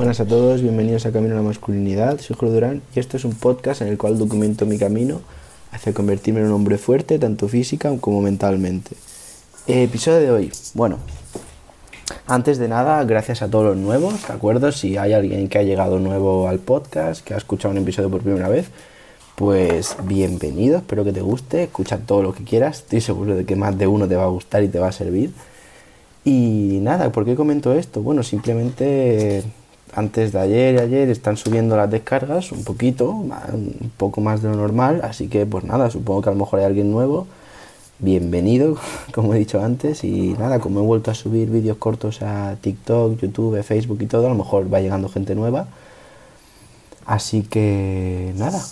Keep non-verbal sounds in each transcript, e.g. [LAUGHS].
Buenas a todos, bienvenidos a Camino a la Masculinidad. Soy Julio Durán y este es un podcast en el cual documento mi camino hacia convertirme en un hombre fuerte, tanto física como mentalmente. episodio de hoy. Bueno, antes de nada, gracias a todos los nuevos, ¿de acuerdo? Si hay alguien que ha llegado nuevo al podcast, que ha escuchado un episodio por primera vez, pues bienvenido, espero que te guste, escucha todo lo que quieras, estoy seguro de que más de uno te va a gustar y te va a servir. Y nada, ¿por qué comento esto? Bueno, simplemente antes de ayer y ayer están subiendo las descargas un poquito, un poco más de lo normal, así que pues nada, supongo que a lo mejor hay alguien nuevo. Bienvenido, [LAUGHS] como he dicho antes, y nada, como he vuelto a subir vídeos cortos a TikTok, YouTube, Facebook y todo, a lo mejor va llegando gente nueva. Así que nada,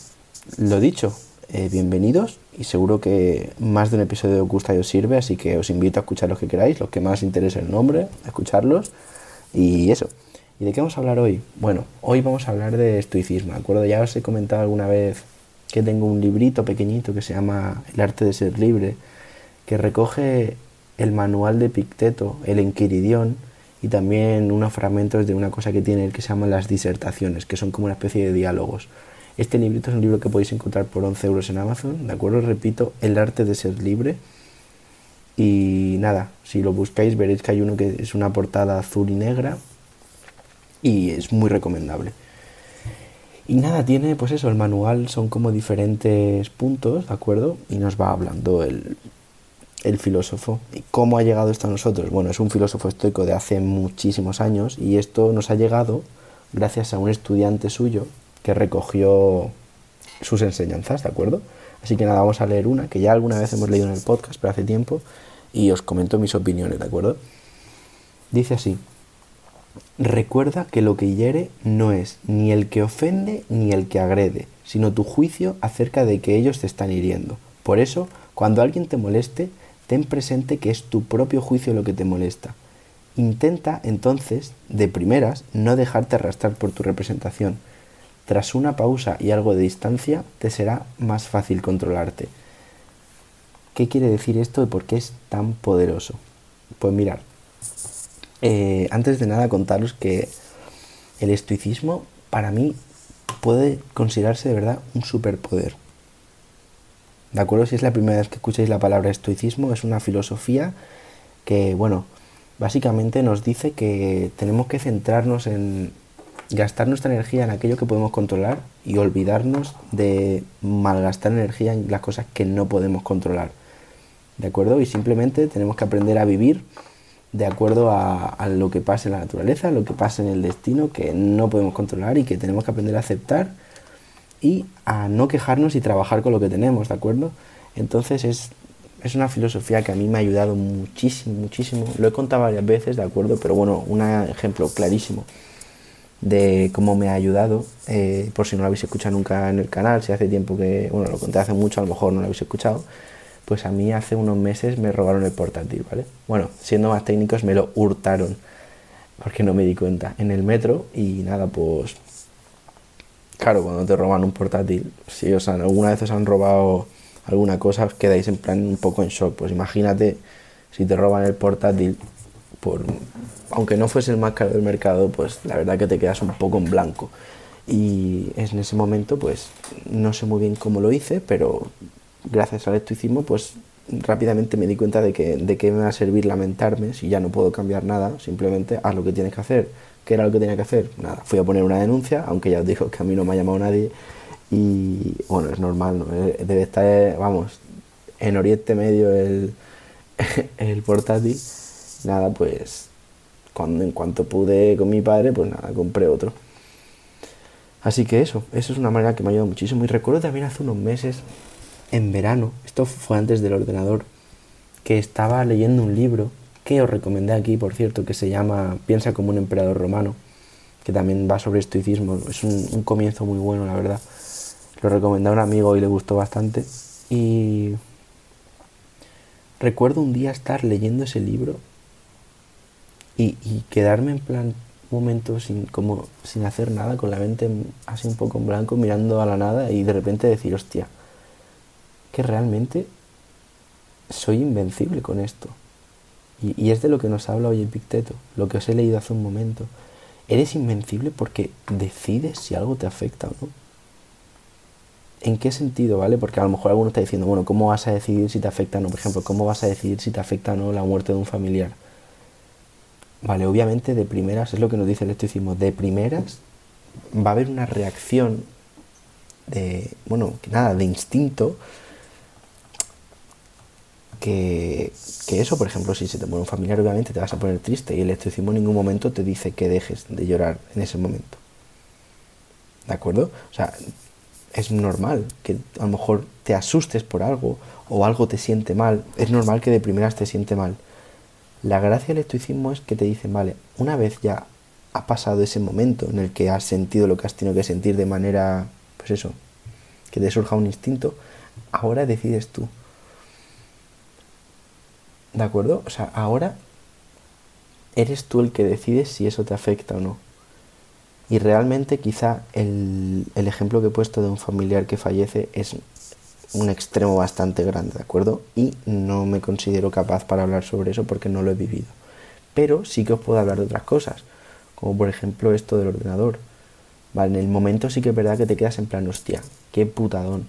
lo dicho, eh, bienvenidos y seguro que más de un episodio os gusta y os sirve, así que os invito a escuchar los que queráis, los que más interese el nombre, a escucharlos y eso. ¿Y de qué vamos a hablar hoy? Bueno, hoy vamos a hablar de estoicismo, ¿de acuerdo? Ya os he comentado alguna vez que tengo un librito pequeñito que se llama El arte de ser libre, que recoge el manual de Picteto, el Enquiridión, y también unos fragmentos de una cosa que tiene el que se llama las disertaciones, que son como una especie de diálogos. Este librito es un libro que podéis encontrar por 11 euros en Amazon, ¿de acuerdo? Repito, El arte de ser libre. Y nada, si lo buscáis veréis que hay uno que es una portada azul y negra y es muy recomendable. Y nada, tiene pues eso, el manual son como diferentes puntos, ¿de acuerdo? Y nos va hablando el, el filósofo. ¿Y cómo ha llegado esto a nosotros? Bueno, es un filósofo estoico de hace muchísimos años y esto nos ha llegado gracias a un estudiante suyo que recogió sus enseñanzas, ¿de acuerdo? Así que nada, vamos a leer una que ya alguna vez hemos leído en el podcast, pero hace tiempo, y os comento mis opiniones, ¿de acuerdo? Dice así, Recuerda que lo que hiere no es ni el que ofende ni el que agrede, sino tu juicio acerca de que ellos te están hiriendo. Por eso, cuando alguien te moleste, ten presente que es tu propio juicio lo que te molesta. Intenta, entonces, de primeras, no dejarte arrastrar por tu representación. Tras una pausa y algo de distancia, te será más fácil controlarte. ¿Qué quiere decir esto y por qué es tan poderoso? Pues mirar, eh, antes de nada contaros que el estoicismo para mí puede considerarse de verdad un superpoder. ¿De acuerdo? Si es la primera vez que escucháis la palabra estoicismo, es una filosofía que, bueno, básicamente nos dice que tenemos que centrarnos en gastar nuestra energía en aquello que podemos controlar y olvidarnos de malgastar energía en las cosas que no podemos controlar. ¿De acuerdo? Y simplemente tenemos que aprender a vivir de acuerdo a, lo que pasa en la naturaleza, lo que pasa en el destino, que no podemos controlar y que tenemos que aprender a aceptar y a no quejarnos y trabajar con lo que tenemos, ¿de acuerdo? Entonces es, es una filosofía que a mí me ha ayudado muchísimo, muchísimo. Lo he contado varias veces, ¿de acuerdo? Pero bueno, un ejemplo clarísimo de cómo me ha ayudado, eh, por si no lo habéis escuchado nunca en el canal, si hace tiempo que, bueno, lo conté hace mucho, a lo mejor no lo habéis escuchado, pues a mí hace unos meses me robaron el portátil, ¿vale? Bueno, siendo más técnicos me lo hurtaron, porque no me di cuenta, en el metro y nada, pues... Claro, cuando te roban un portátil, si os han, alguna vez os han robado alguna cosa, os quedáis en plan un poco en shock. Pues imagínate si te roban el portátil, por, aunque no fuese el más caro del mercado, pues la verdad que te quedas un poco en blanco. Y en ese momento, pues no sé muy bien cómo lo hice, pero gracias al estoicismo, pues rápidamente me di cuenta de que de qué me va a servir lamentarme si ya no puedo cambiar nada, simplemente haz lo que tienes que hacer. ¿Qué era lo que tenía que hacer? Nada, fui a poner una denuncia, aunque ya os digo que a mí no me ha llamado nadie y bueno, es normal, ¿no? Eh, debe estar, vamos, en Oriente Medio el, [LAUGHS] el portátil, nada, pues cuando en cuanto pude con mi padre, pues nada, compré otro. Así que eso, eso es una manera que me ha ayudado muchísimo. Y recuerdo también hace unos meses en verano, esto fue antes del ordenador, que estaba leyendo un libro que os recomendé aquí, por cierto, que se llama Piensa como un emperador romano, que también va sobre estoicismo. Es un, comienzo muy bueno, la verdad. Lo recomendé a un amigo y le gustó bastante. Y recuerdo un día estar leyendo ese libro y, y quedarme en plan un momento sin, como, sin hacer nada, con la mente así un poco en blanco, mirando a la nada y de repente decir, hostia, que realmente soy invencible con esto. Y, es de lo que nos habla hoy Epicteto, lo que os he leído hace un momento. eres invencible porque decides si algo te afecta o no. ¿En qué sentido, vale? Porque a lo mejor alguno está diciendo, bueno, ¿cómo vas a decidir si te afecta o no? Por ejemplo, ¿cómo vas a decidir si te afecta o no la muerte de un familiar? Vale, obviamente de primeras, es lo que nos dice el estoicismo, de primeras va a haber una reacción de, bueno, que nada, de instinto, que, eso, por ejemplo, si se te muere un familiar, obviamente te vas a poner triste y el estoicismo en ningún momento te dice que dejes de llorar en ese momento. ¿De acuerdo? O sea, es normal que a lo mejor te asustes por algo o algo te siente mal. Es normal que de primeras te siente mal. La gracia del estoicismo es que te dicen, vale, una vez ya ha pasado ese momento en el que has sentido lo que has tenido que sentir de manera, pues eso, que te surja un instinto, ahora decides tú. ¿De acuerdo? O sea, ahora eres tú el que decides si eso te afecta o no. Y realmente quizá el, el, ejemplo que he puesto de un familiar que fallece es un extremo bastante grande, ¿de acuerdo? Y no me considero capaz para hablar sobre eso porque no lo he vivido. Pero sí que os puedo hablar de otras cosas, como por ejemplo esto del ordenador. Vale, en el momento sí que es verdad que te quedas en plan, hostia, qué putadón.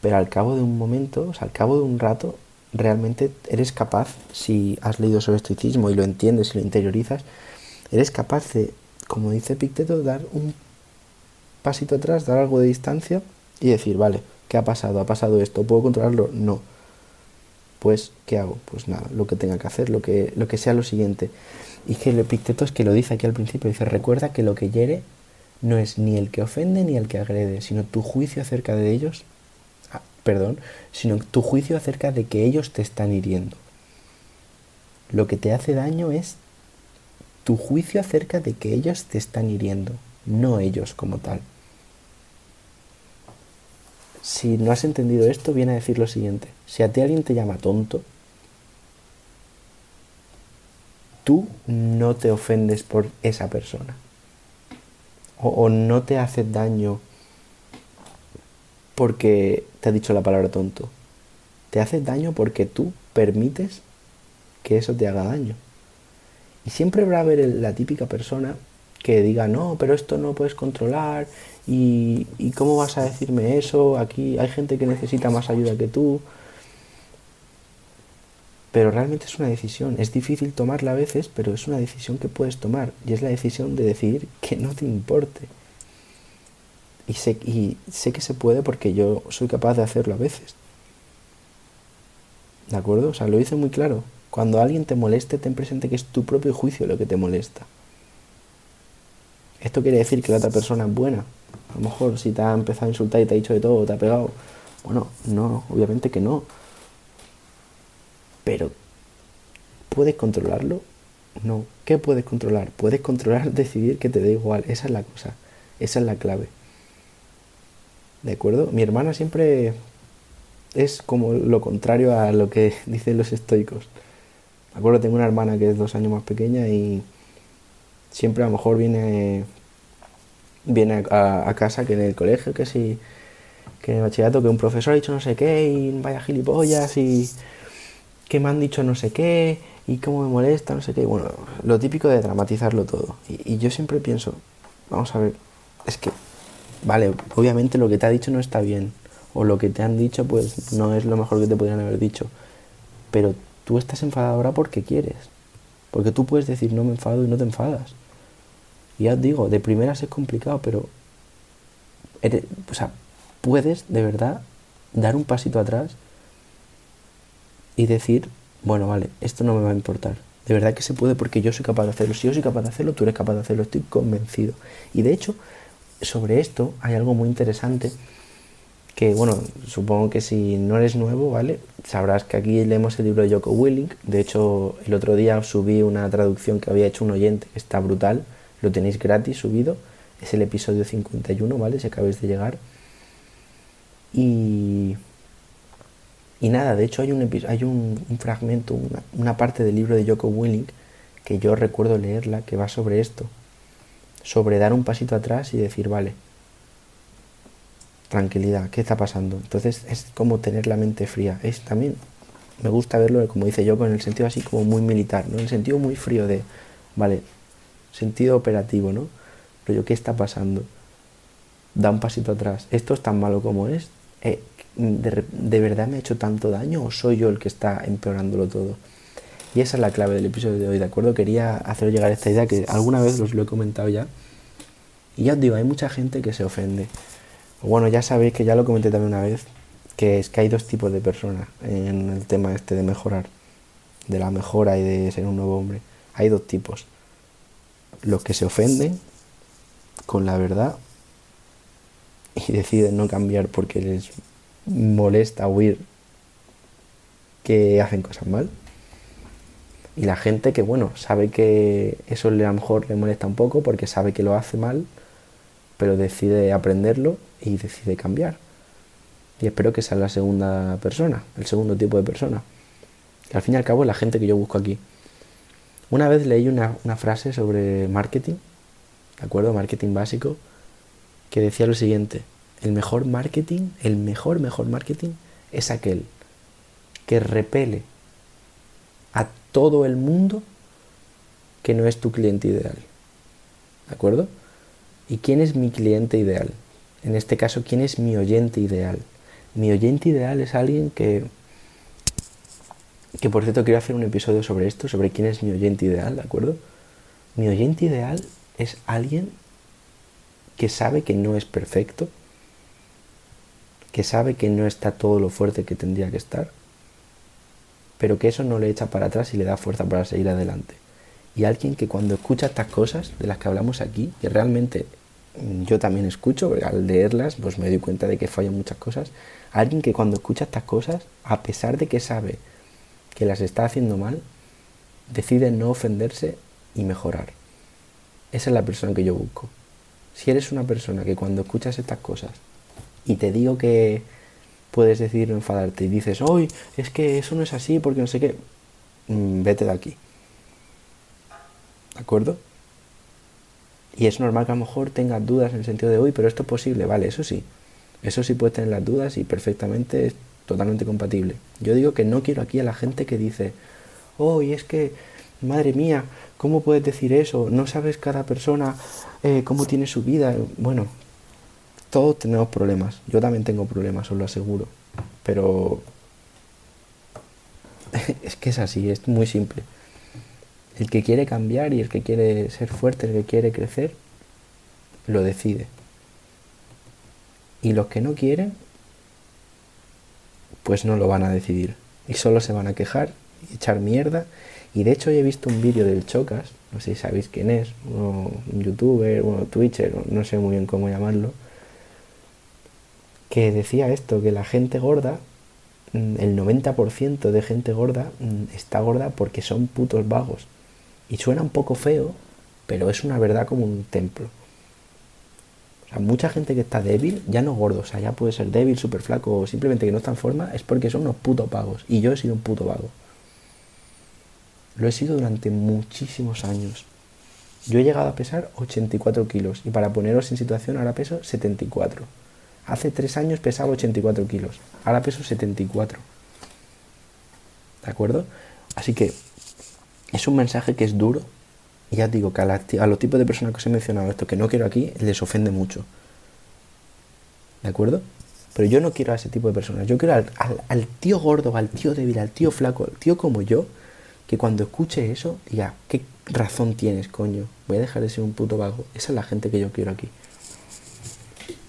Pero al cabo de un momento, o sea, al cabo de un rato, realmente eres capaz, si has leído sobre estoicismo y lo entiendes y lo interiorizas, eres capaz de como dice Picteto, dar un pasito atrás, dar algo de distancia y decir, vale, ¿qué ha pasado? ¿Ha pasado esto? ¿Puedo controlarlo? No. Pues, ¿qué hago? Pues nada, lo que tenga que hacer, lo que, lo que sea lo siguiente. Y que el Epicteto es que lo dice aquí al principio, dice, recuerda que lo que hiere no es ni el que ofende ni el que agrede, sino tu juicio acerca de ellos, perdón, sino tu juicio acerca de que ellos te están hiriendo. Lo que te hace daño es tu juicio acerca de que ellos te están hiriendo, no ellos como tal. Si no has entendido esto, viene a decir lo siguiente. Si a ti alguien te llama tonto, tú no te ofendes por esa persona. O, no te haces daño porque te ha dicho la palabra tonto. Te haces daño porque tú permites que eso te haga daño. Y siempre va a haber la típica persona que diga, no, pero esto no puedes controlar y, y cómo vas a decirme eso, aquí hay gente que necesita más ayuda que tú. Pero realmente es una decisión, es difícil tomarla a veces, pero es una decisión que puedes tomar y es la decisión de decidir que no te importe. Y sé, y sé que se puede porque yo soy capaz de hacerlo a veces. ¿De acuerdo? O sea, lo hice muy claro. Cuando alguien te moleste, ten presente que es tu propio juicio lo que te molesta. Esto quiere decir que la otra persona es buena. A lo mejor si te ha empezado a insultar y te ha dicho de todo, te ha pegado. Bueno, no, obviamente que no. Pero, ¿puedes controlarlo? No. ¿Qué puedes controlar? Puedes controlar [LAUGHS] decidir que te da igual. Esa es la cosa. Esa es la clave. ¿De acuerdo? Mi hermana siempre es como lo contrario a lo que [LAUGHS] dicen los estoicos. Me acuerdo, tengo una hermana que es dos años más pequeña y siempre a lo mejor viene, viene a, casa que en el colegio, que si, que en el bachillerato, que un profesor ha dicho no sé qué y vaya gilipollas y que me han dicho no sé qué y cómo me molesta, no sé qué. Bueno, lo típico de dramatizarlo todo. Y yo siempre pienso, vamos a ver, es que, vale, obviamente lo que te ha dicho no está bien o lo que te han dicho pues no es lo mejor que te podrían haber dicho, pero Tú estás enfadado ahora porque quieres. Porque tú puedes decir no me enfado y no te enfadas. Y ya os digo, de primeras es complicado, pero o sea, puedes de verdad dar un pasito atrás y decir, bueno, vale, esto no me va a importar. De verdad que se puede porque yo soy capaz de hacerlo. Si yo soy capaz de hacerlo, tú eres capaz de hacerlo, estoy convencido. Y de hecho, sobre esto hay algo muy interesante que bueno, supongo que si no eres nuevo, ¿vale? Sabrás que aquí leemos el libro de Joko Willing. De hecho, el otro día subí una traducción que había hecho un oyente que está brutal. Lo tenéis gratis subido. Es el episodio 51, ¿vale? Si acabáis de llegar. Y, y nada, de hecho hay un, hay un, fragmento, una, una, parte del libro de Joko Willing que yo recuerdo leerla que va sobre esto. Sobre dar un pasito atrás y decir, vale, tranquilidad, ¿qué está pasando? Entonces es como tener la mente fría. Es también, me gusta verlo, como dice yo, en el sentido así como muy militar, ¿no? En el sentido muy frío de, vale, sentido operativo, ¿no? Pero yo, ¿qué está pasando? Da un pasito atrás. ¿Esto es tan malo como es? Eh, de, ¿De verdad me ha hecho tanto daño o soy yo el que está empeorándolo todo? Y esa es la clave del episodio de hoy, ¿de acuerdo? Quería hacer llegar esta idea que alguna vez os lo he comentado ya. Y ya os digo, hay mucha gente que se ofende. Bueno, ya sabéis que ya lo comenté también una vez, que es que hay dos tipos de personas en el tema este de mejorar, de la mejora y de ser un nuevo hombre. Hay dos tipos. Los que se ofenden con la verdad y deciden no cambiar porque les molesta oír que hacen cosas mal. Y la gente que, bueno, sabe que eso a lo mejor le molesta un poco porque sabe que lo hace mal, pero decide aprenderlo y decide cambiar. Y espero que sea la segunda persona, el segundo tipo de persona. Que al fin y al cabo es la gente que yo busco aquí. Una vez leí una, una frase sobre marketing, ¿de acuerdo? Marketing básico, que decía lo siguiente, el mejor marketing, el mejor, mejor marketing es aquel que repele a todo el mundo que no es tu cliente ideal. ¿De acuerdo? ¿Y quién es mi cliente ideal? En este caso, ¿quién es mi oyente ideal? Mi oyente ideal es alguien que, que por cierto quiero hacer un episodio sobre esto, sobre quién es mi oyente ideal, ¿de acuerdo? Mi oyente ideal es alguien que sabe que no es perfecto, que sabe que no está todo lo fuerte que tendría que estar, pero que eso no le echa para atrás y le da fuerza para seguir adelante. Y alguien que cuando escucha estas cosas de las que hablamos aquí, que realmente mm, yo también escucho, porque al leerlas pues me doy cuenta de que fallan muchas cosas, alguien que cuando escucha estas cosas, a pesar de que sabe que las está haciendo mal, decide no ofenderse y mejorar. Esa es la persona que yo busco. Si eres una persona que cuando escuchas estas cosas y te digo que puedes decir enfadarte y dices, hoy es que eso no es así porque no sé qué, mm, vete de aquí. ¿De acuerdo? Y es normal que a lo mejor tengas dudas en el sentido de hoy, pero esto es posible, vale, eso sí. Eso sí puedes tener las dudas y perfectamente es totalmente compatible. Yo digo que no quiero aquí a la gente que dice, oh, es que, madre mía, ¿cómo puedes decir eso? No sabes cada persona eh, cómo tiene su vida. Bueno, todos tenemos problemas. Yo también tengo problemas, os lo aseguro. Pero [LAUGHS] es que es así, es muy simple. El que quiere cambiar y el que quiere ser fuerte, el que quiere crecer, lo decide. Y los que no quieren, pues no lo van a decidir. Y solo se van a quejar y echar mierda. Y de hecho he visto un vídeo del Chocas, no sé si sabéis quién es, un youtuber, un twitcher, no sé muy bien cómo llamarlo, que decía esto, que la gente gorda, mm, el 90% de gente gorda mm, está gorda porque son putos vagos. Y suena un poco feo, pero es una verdad como un templo. O sea, mucha gente que está débil, ya no gordo, o sea, ya puede ser débil, súper flaco, o simplemente que no está en forma, es porque son unos putos vagos. Y yo he sido un puto vago. Lo he sido durante muchísimos años. Yo he llegado a pesar 84 kilos y para poneros en situación ahora peso 74. Hace tres años pesaba 84 kilos, ahora peso 74. ¿De acuerdo? Así que es un mensaje que es duro. Y ya digo que a, los tipos de personas que os he mencionado esto, que no quiero aquí, les ofende mucho. ¿De acuerdo? Pero yo no quiero a ese tipo de personas. Yo quiero al, al, tío gordo, al tío débil, al tío flaco, al tío como yo, que cuando escuche eso diga, ¿qué razón tienes, coño? Voy a dejar de ser un puto vago. Esa es la gente que yo quiero aquí.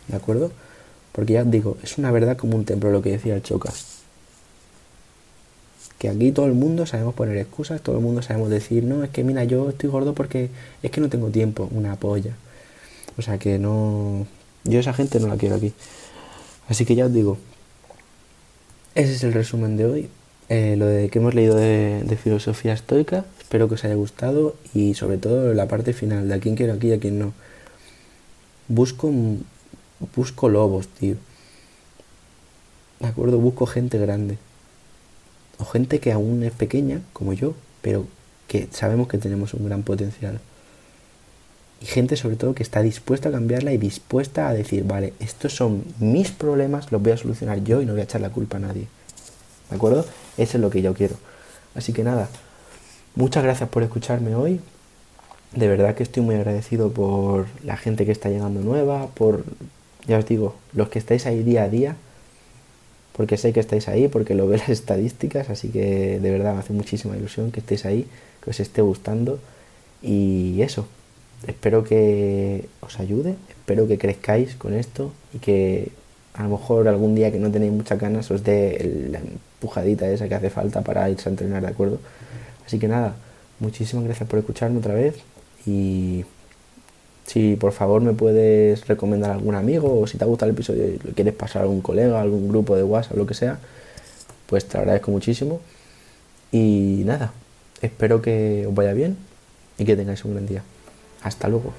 ¿De acuerdo? Porque ya os digo, es una verdad como un templo lo que decía el Chocas. Que aquí todo el mundo sabemos poner excusas, todo el mundo sabemos decir, no, es que mira, yo estoy gordo porque es que no tengo tiempo, una polla. O sea que no. Yo esa gente no la quiero aquí. Así que ya os digo, ese es el resumen de hoy. Eh, lo de que hemos leído de, filosofía estoica. Espero que os haya gustado y sobre todo la parte final de a quién quiero aquí y a quién no. Busco busco lobos, tío. ¿De acuerdo? Busco gente grande. O gente que aún es pequeña, como yo, pero que sabemos que tenemos un gran potencial. Y gente sobre todo que está dispuesta a cambiarla y dispuesta a decir, vale, estos son mis problemas, los voy a solucionar yo y no voy a echar la culpa a nadie. ¿De acuerdo? Eso es lo que yo quiero. Así que nada, muchas gracias por escucharme hoy. De verdad que estoy muy agradecido por la gente que está llegando nueva, por, ya os digo, los que estáis ahí día a día, porque sé que estáis ahí, porque lo [LAUGHS] veo las estadísticas, así que de verdad me hace muchísima ilusión que estéis ahí, que os esté gustando y eso, espero que os ayude, espero que crezcáis con esto y que a lo mejor algún día que no tenéis muchas ganas os dé la empujadita esa que hace falta para irse a entrenar, ¿de acuerdo? Así que nada, muchísimas gracias por escucharme otra vez y si por favor me puedes recomendar a algún amigo o si te ha gustado el episodio y lo quieres pasar a algún colega, a algún grupo de WhatsApp, lo que sea, pues te agradezco muchísimo. Y nada, espero que os vaya bien y que tengáis un gran día. Hasta luego.